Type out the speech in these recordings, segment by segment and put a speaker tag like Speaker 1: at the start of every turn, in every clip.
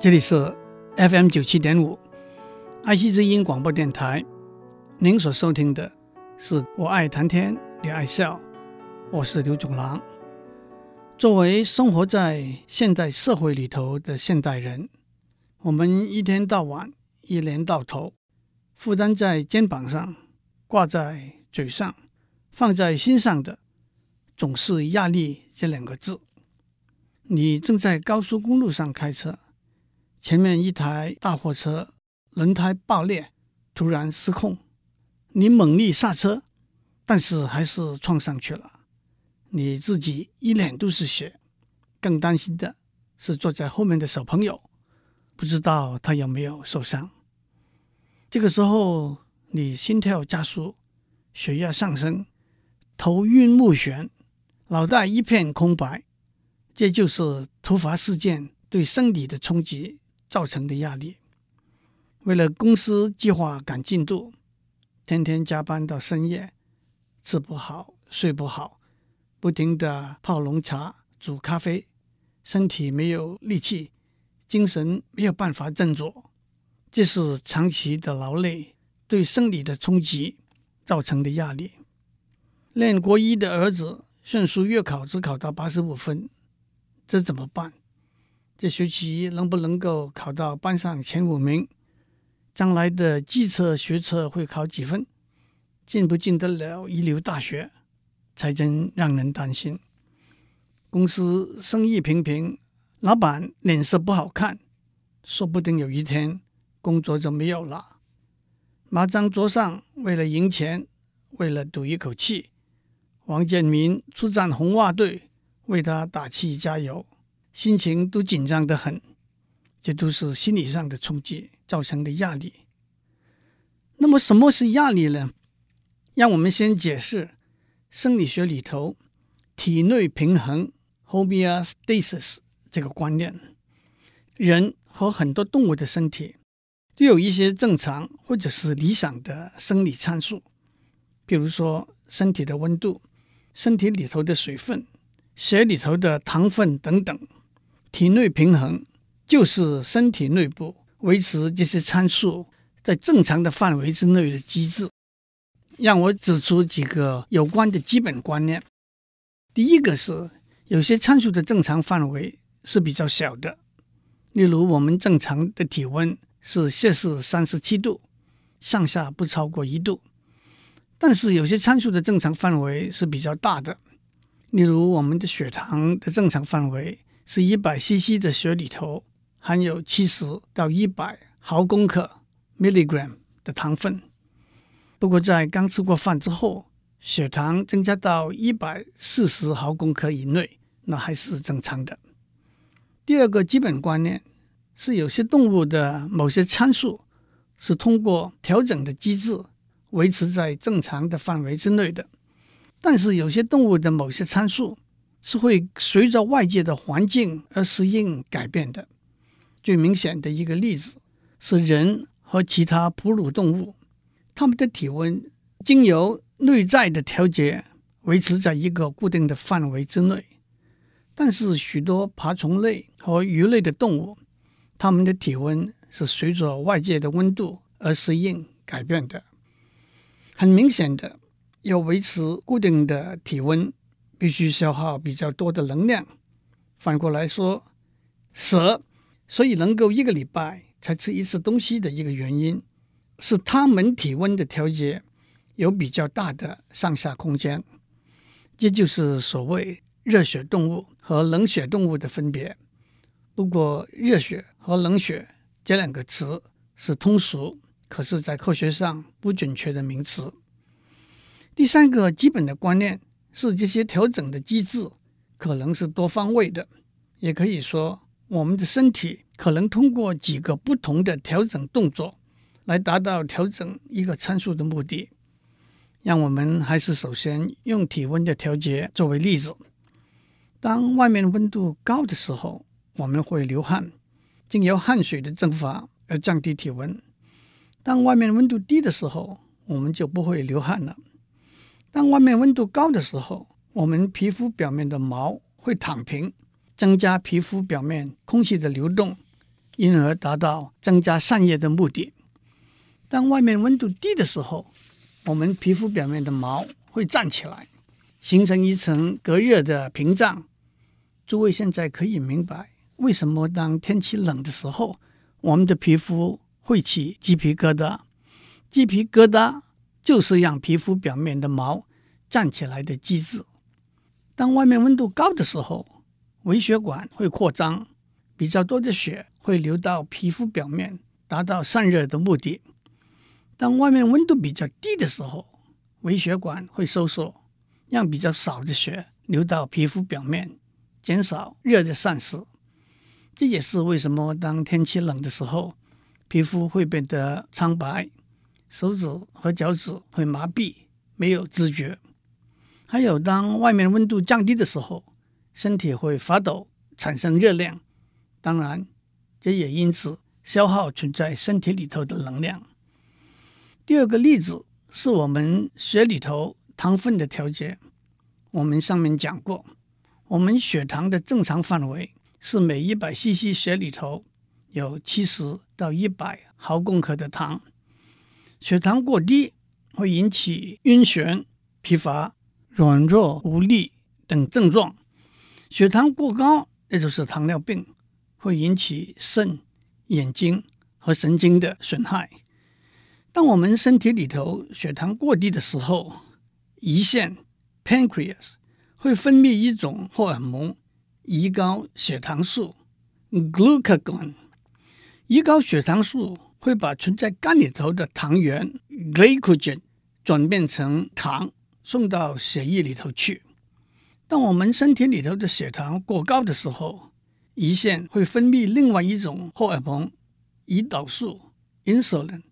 Speaker 1: 这里是 FM 九七点五，爱惜之音广播电台。您所收听的是我爱谈天，你爱笑，我是刘总郎。作为生活在现代社会里头的现代人，我们一天到晚、一年到头，负担在肩膀上、挂在嘴上、放在心上的，总是压力这两个字。你正在高速公路上开车。前面一台大货车轮胎爆裂，突然失控，你猛力刹车，但是还是撞上去了。你自己一脸都是血，更担心的是坐在后面的小朋友，不知道他有没有受伤。这个时候，你心跳加速，血压上升，头晕目眩，脑袋一片空白。这就是突发事件对身体的冲击。造成的压力，为了公司计划赶进度，天天加班到深夜，吃不好睡不好，不停的泡浓茶煮咖啡，身体没有力气，精神没有办法振作，这是长期的劳累对生理的冲击造成的压力。练国一的儿子顺数月考只考到八十五分，这怎么办？这学期能不能够考到班上前五名？将来的基测学测会考几分？进不进得了一流大学？才真让人担心。公司生意平平，老板脸色不好看，说不定有一天工作就没有了。麻将桌上为了赢钱，为了赌一口气，王建民出战红袜队，为他打气加油。心情都紧张得很，这都是心理上的冲击造成的压力。那么，什么是压力呢？让我们先解释生理学里头体内平衡 （homeostasis） 这个观念。人和很多动物的身体都有一些正常或者是理想的生理参数，比如说身体的温度、身体里头的水分、血里头的糖分等等。体内平衡就是身体内部维持这些参数在正常的范围之内的机制。让我指出几个有关的基本观念。第一个是，有些参数的正常范围是比较小的，例如我们正常的体温是摄氏三十七度，上下不超过一度。但是有些参数的正常范围是比较大的，例如我们的血糖的正常范围。是一百 CC 的血里头含有七十到一百毫公克 （milligram） 的糖分。不过在刚吃过饭之后，血糖增加到一百四十毫公克以内，那还是正常的。第二个基本观念是，有些动物的某些参数是通过调整的机制维持在正常的范围之内的，但是有些动物的某些参数。是会随着外界的环境而适应改变的。最明显的一个例子是人和其他哺乳动物，它们的体温经由内在的调节维持在一个固定的范围之内。但是许多爬虫类和鱼类的动物，它们的体温是随着外界的温度而适应改变的。很明显的，要维持固定的体温。必须消耗比较多的能量。反过来说，蛇所以能够一个礼拜才吃一次东西的一个原因，是它们体温的调节有比较大的上下空间。这就是所谓热血动物和冷血动物的分别。不过，热血和冷血这两个词是通俗，可是在科学上不准确的名词。第三个基本的观念。是这些调整的机制可能是多方位的，也可以说我们的身体可能通过几个不同的调整动作来达到调整一个参数的目的。让我们还是首先用体温的调节作为例子。当外面温度高的时候，我们会流汗，经由汗水的蒸发而降低体温；当外面温度低的时候，我们就不会流汗了。当外面温度高的时候，我们皮肤表面的毛会躺平，增加皮肤表面空气的流动，因而达到增加散热的目的。当外面温度低的时候，我们皮肤表面的毛会站起来，形成一层隔热的屏障。诸位现在可以明白为什么当天气冷的时候，我们的皮肤会起鸡皮疙瘩。鸡皮疙瘩就是让皮肤表面的毛站起来的机制。当外面温度高的时候，微血管会扩张，比较多的血会流到皮肤表面，达到散热的目的。当外面温度比较低的时候，微血管会收缩，让比较少的血流到皮肤表面，减少热的散失。这也是为什么当天气冷的时候，皮肤会变得苍白，手指和脚趾会麻痹，没有知觉。还有，当外面温度降低的时候，身体会发抖，产生热量。当然，这也因此消耗存在身体里头的能量。第二个例子是我们血里头糖分的调节。我们上面讲过，我们血糖的正常范围是每一百 CC 血里头有七十到一百毫公克的糖。血糖过低会引起晕眩、疲乏。软弱无力等症状，血糖过高，也就是糖尿病，会引起肾、眼睛和神经的损害。当我们身体里头血糖过低的时候，胰腺 （pancreas） 会分泌一种荷尔蒙——胰高血糖素 （glucagon）。胰高血糖素会把存在肝里头的糖原 （glycogen） 转变成糖。送到血液里头去。当我们身体里头的血糖过高的时候，胰腺会分泌另外一种荷尔蒙——胰岛素 （insulin）。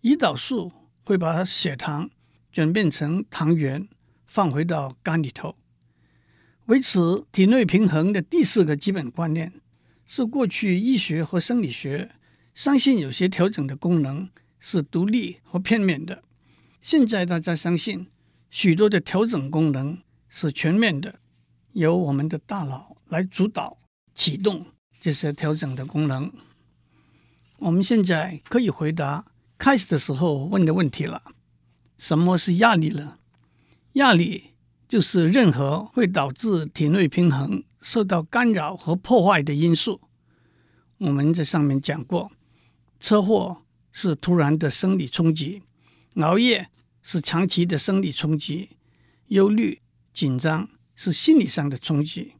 Speaker 1: 胰岛素会把血糖转变成糖原，放回到肝里头。维持体内平衡的第四个基本观念是：过去医学和生理学相信有些调整的功能是独立和片面的。现在大家相信。许多的调整功能是全面的，由我们的大脑来主导启动这些调整的功能。我们现在可以回答开始的时候问的问题了：什么是压力呢？压力就是任何会导致体内平衡受到干扰和破坏的因素。我们在上面讲过，车祸是突然的生理冲击，熬夜。是长期的生理冲击，忧虑、紧张是心理上的冲击。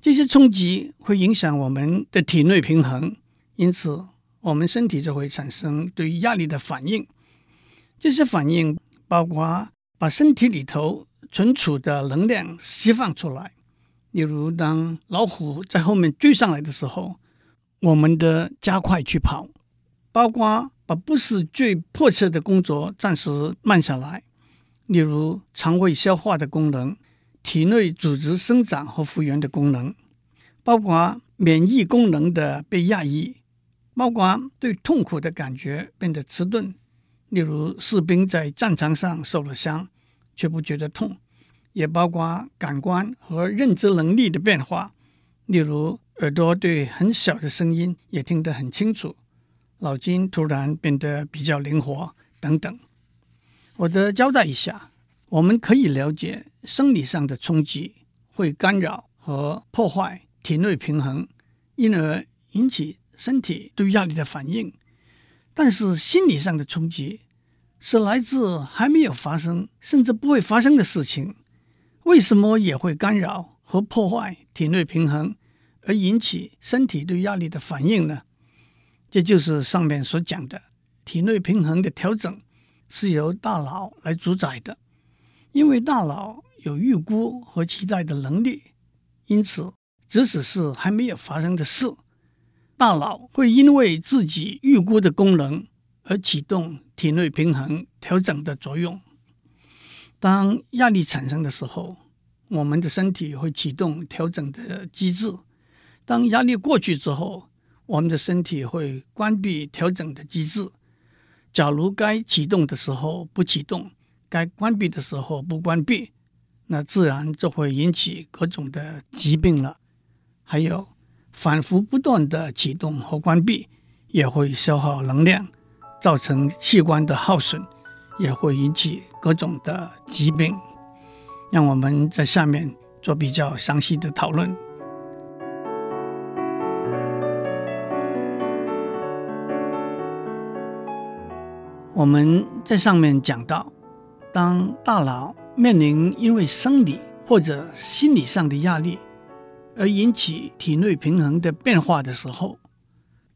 Speaker 1: 这些冲击会影响我们的体内平衡，因此我们身体就会产生对压力的反应。这些反应包括把身体里头存储的能量释放出来，例如当老虎在后面追上来的时候，我们的加快去跑，包括。把不是最迫切的工作暂时慢下来，例如肠胃消化的功能、体内组织生长和复原的功能，包括免疫功能的被压抑，包括对痛苦的感觉变得迟钝，例如士兵在战场上受了伤却不觉得痛，也包括感官和认知能力的变化，例如耳朵对很小的声音也听得很清楚。脑筋突然变得比较灵活，等等。我得交代一下，我们可以了解生理上的冲击会干扰和破坏体内平衡，因而引起身体对压力的反应。但是心理上的冲击是来自还没有发生甚至不会发生的事情，为什么也会干扰和破坏体内平衡，而引起身体对压力的反应呢？这就是上面所讲的体内平衡的调整是由大脑来主宰的，因为大脑有预估和期待的能力，因此即使是还没有发生的事，大脑会因为自己预估的功能而启动体内平衡调整的作用。当压力产生的时候，我们的身体会启动调整的机制；当压力过去之后，我们的身体会关闭调整的机制。假如该启动的时候不启动，该关闭的时候不关闭，那自然就会引起各种的疾病了。还有反复不断的启动和关闭，也会消耗能量，造成器官的耗损，也会引起各种的疾病。让我们在下面做比较详细的讨论。我们在上面讲到，当大脑面临因为生理或者心理上的压力而引起体内平衡的变化的时候，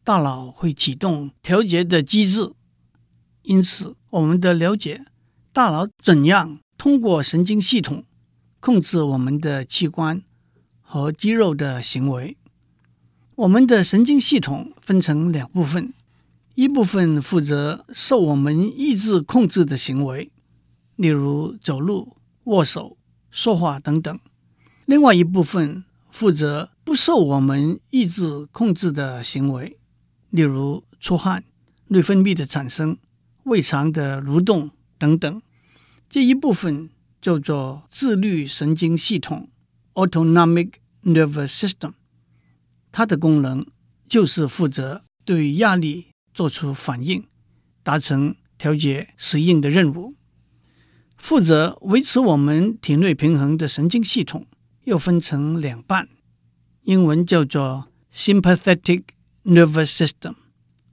Speaker 1: 大脑会启动调节的机制。因此，我们的了解大脑怎样通过神经系统控制我们的器官和肌肉的行为。我们的神经系统分成两部分。一部分负责受我们意志控制的行为，例如走路、握手、说话等等；另外一部分负责不受我们意志控制的行为，例如出汗、内分泌的产生、胃肠的蠕动等等。这一部分叫做自律神经系统 （Autonomic Nervous System），它的功能就是负责对压力。做出反应，达成调节适应的任务。负责维持我们体内平衡的神经系统又分成两半，英文叫做 sympathetic nervous system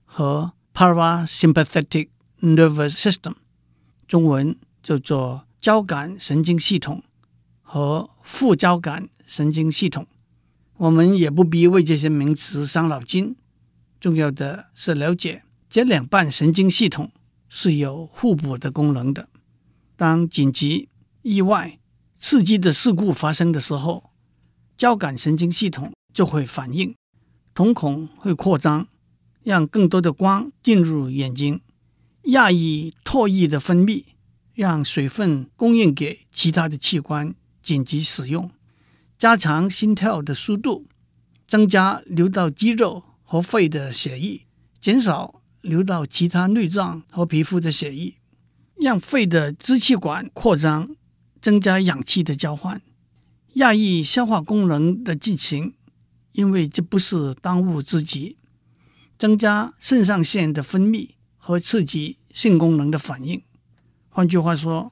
Speaker 1: 和 parasympathetic nervous system，中文叫做交感神经系统和副交感神经系统。我们也不必为这些名词伤脑筋。重要的是了解这两半神经系统是有互补的功能的。当紧急、意外、刺激的事故发生的时候，交感神经系统就会反应，瞳孔会扩张，让更多的光进入眼睛，压抑唾液的分泌，让水分供应给其他的器官紧急使用，加强心跳的速度，增加流到肌肉。和肺的血液减少流到其他内脏和皮肤的血液，让肺的支气管扩张，增加氧气的交换，压抑消化功能的进行，因为这不是当务之急。增加肾上腺的分泌和刺激性功能的反应。换句话说，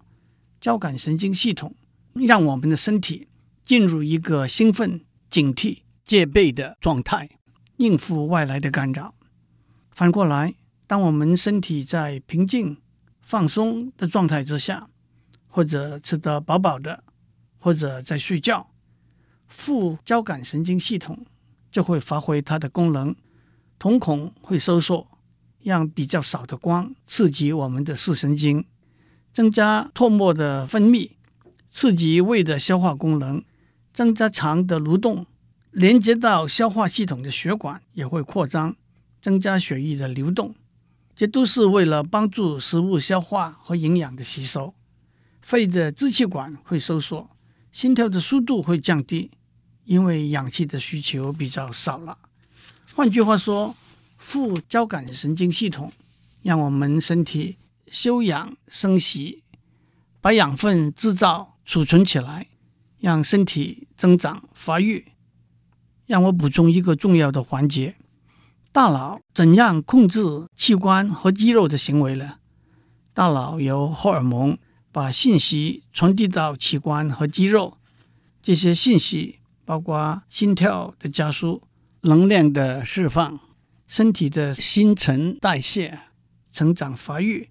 Speaker 1: 交感神经系统让我们的身体进入一个兴奋、警惕、戒备的状态。应付外来的干扰。反过来，当我们身体在平静、放松的状态之下，或者吃得饱饱的，或者在睡觉，副交感神经系统就会发挥它的功能，瞳孔会收缩，让比较少的光刺激我们的视神经，增加唾沫的分泌，刺激胃的消化功能，增加肠的蠕动。连接到消化系统的血管也会扩张，增加血液的流动，这都是为了帮助食物消化和营养的吸收。肺的支气管会收缩，心跳的速度会降低，因为氧气的需求比较少了。换句话说，副交感神经系统让我们身体休养生息，把养分制造储存起来，让身体增长发育。让我补充一个重要的环节：大脑怎样控制器官和肌肉的行为呢？大脑由荷尔蒙把信息传递到器官和肌肉，这些信息包括心跳的加速、能量的释放、身体的新陈代谢、成长发育、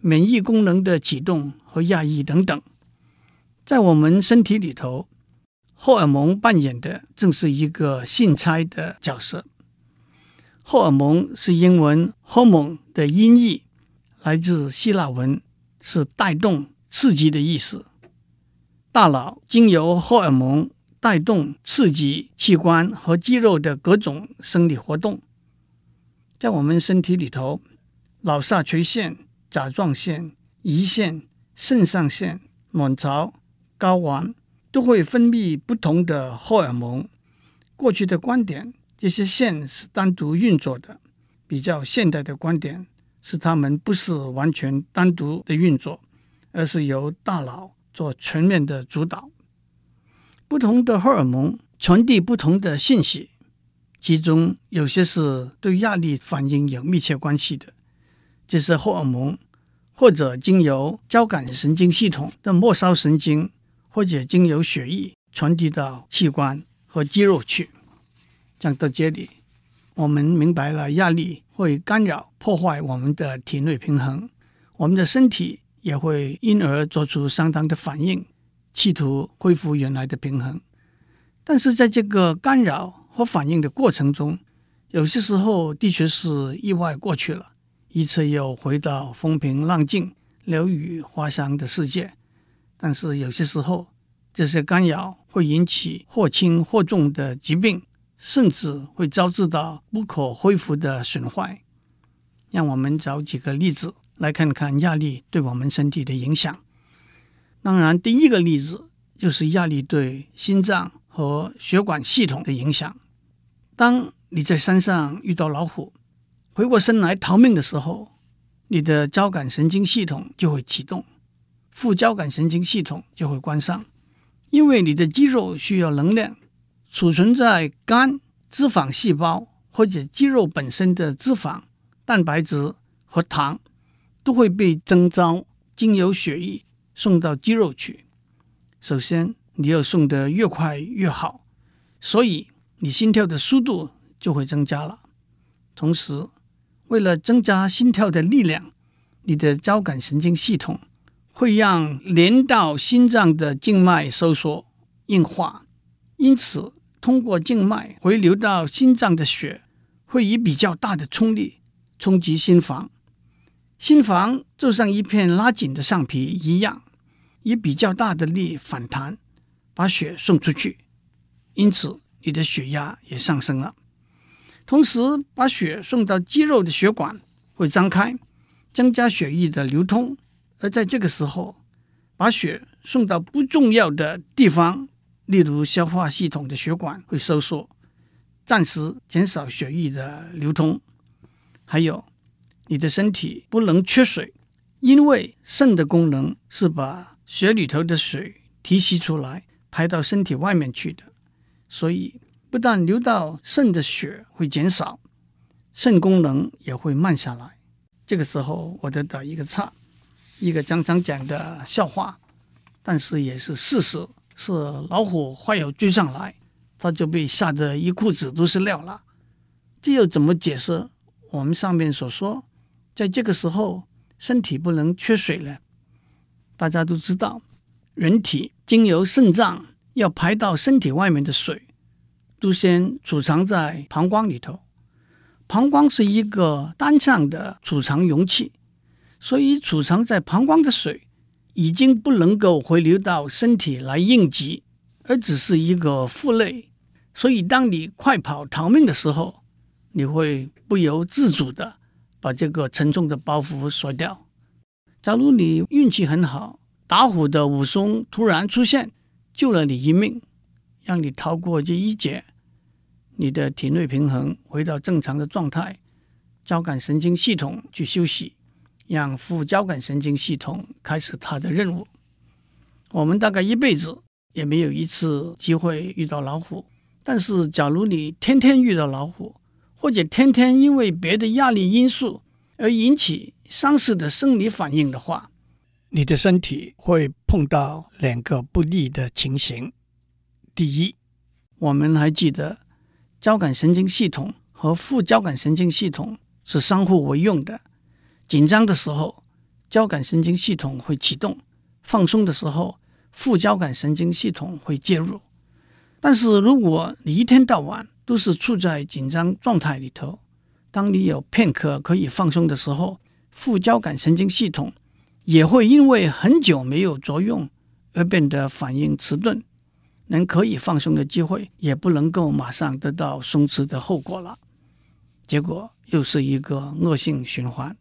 Speaker 1: 免疫功能的启动和压抑等等，在我们身体里头。荷尔蒙扮演的正是一个信差的角色。荷尔蒙是英文 “hormone” 的音译，来自希腊文，是带动、刺激的意思。大脑经由荷尔蒙带动、刺激器官和肌肉的各种生理活动。在我们身体里头，脑下垂腺、甲状腺、胰腺、肾上腺、卵巢、睾丸。都会分泌不同的荷尔蒙。过去的观点，这些腺是单独运作的；比较现代的观点是，它们不是完全单独的运作，而是由大脑做全面的主导。不同的荷尔蒙传递不同的信息。其中有些是对压力反应有密切关系的，就是荷尔蒙，或者经由交感神经系统的末梢神经，或者经由血液传递到器官和肌肉去。讲到这里，我们明白了压力会干扰、破坏我们的体内平衡，我们的身体也会因而做出相当的反应，企图恢复原来的平衡。但是在这个干扰和反应的过程中，有些时候的确是意外过去了，一切又回到风平浪静、鸟语花香的世界。但是有些时候，这些干扰会引起或轻或重的疾病，甚至会招致到不可恢复的损坏。让我们找几个例子来看看压力对我们身体的影响。当然，第一个例子就是压力对心脏。和血管系统的影响。当你在山上遇到老虎，回过身来逃命的时候，你的交感神经系统就会启动，副交感神经系统就会关上，因为你的肌肉需要能量，储存在肝、脂肪细胞或者肌肉本身的脂肪、蛋白质和糖都会被征召经由血液送到肌肉去。首先。你要送得越快越好，所以你心跳的速度就会增加了。同时，为了增加心跳的力量，你的交感神经系统会让连到心脏的静脉收缩硬化，因此通过静脉回流到心脏的血会以比较大的冲力冲击心房，心房就像一片拉紧的橡皮一样，以比较大的力反弹。把血送出去，因此你的血压也上升了。同时，把血送到肌肉的血管会张开，增加血液的流通。而在这个时候，把血送到不重要的地方，例如消化系统的血管会收缩，暂时减少血液的流通。还有，你的身体不能缺水，因为肾的功能是把血里头的水提吸出来。排到身体外面去的，所以不但流到肾的血会减少，肾功能也会慢下来。这个时候，我得打一个岔，一个常常讲的笑话，但是也是事实，是老虎快要追上来，他就被吓得一裤子都是尿了。这又怎么解释我们上面所说，在这个时候身体不能缺水呢？大家都知道。人体经由肾脏要排到身体外面的水，都先储藏在膀胱里头。膀胱是一个单向的储藏容器，所以储藏在膀胱的水已经不能够回流到身体来应急，而只是一个负累。所以，当你快跑逃命的时候，你会不由自主地把这个沉重的包袱甩掉。假如你运气很好。打虎的武松突然出现，救了你一命，让你逃过这一劫。你的体内平衡回到正常的状态，交感神经系统去休息，让副交感神经系统开始它的任务。我们大概一辈子也没有一次机会遇到老虎，但是假如你天天遇到老虎，或者天天因为别的压力因素而引起相似的生理反应的话，你的身体会碰到两个不利的情形。第一，我们还记得交感神经系统和副交感神经系统是相互为用的。紧张的时候，交感神经系统会启动；放松的时候，副交感神经系统会介入。但是，如果你一天到晚都是处在紧张状态里头，当你有片刻可以放松的时候，副交感神经系统也会因为很久没有作用而变得反应迟钝，能可以放松的机会也不能够马上得到松弛的后果了，结果又是一个恶性循环。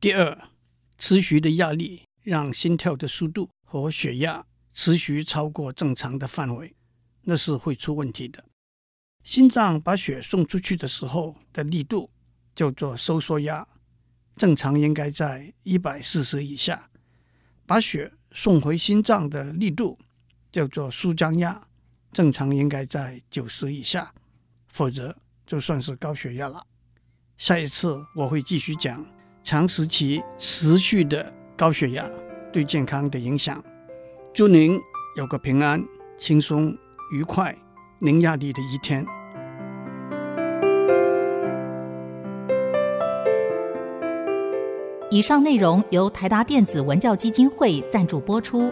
Speaker 1: 第二，持续的压力让心跳的速度和血压持续超过正常的范围，那是会出问题的。心脏把血送出去的时候的力度叫做收缩压。正常应该在一百四十以下，把血送回心脏的力度叫做舒张压，正常应该在九十以下。否则就算是高血压了。下一次我会继续讲长时期持续的高血压对健康的影响。祝您有个平安、轻松、愉快、零压力的一天。
Speaker 2: 以上内容由台达电子文教基金会赞助播出。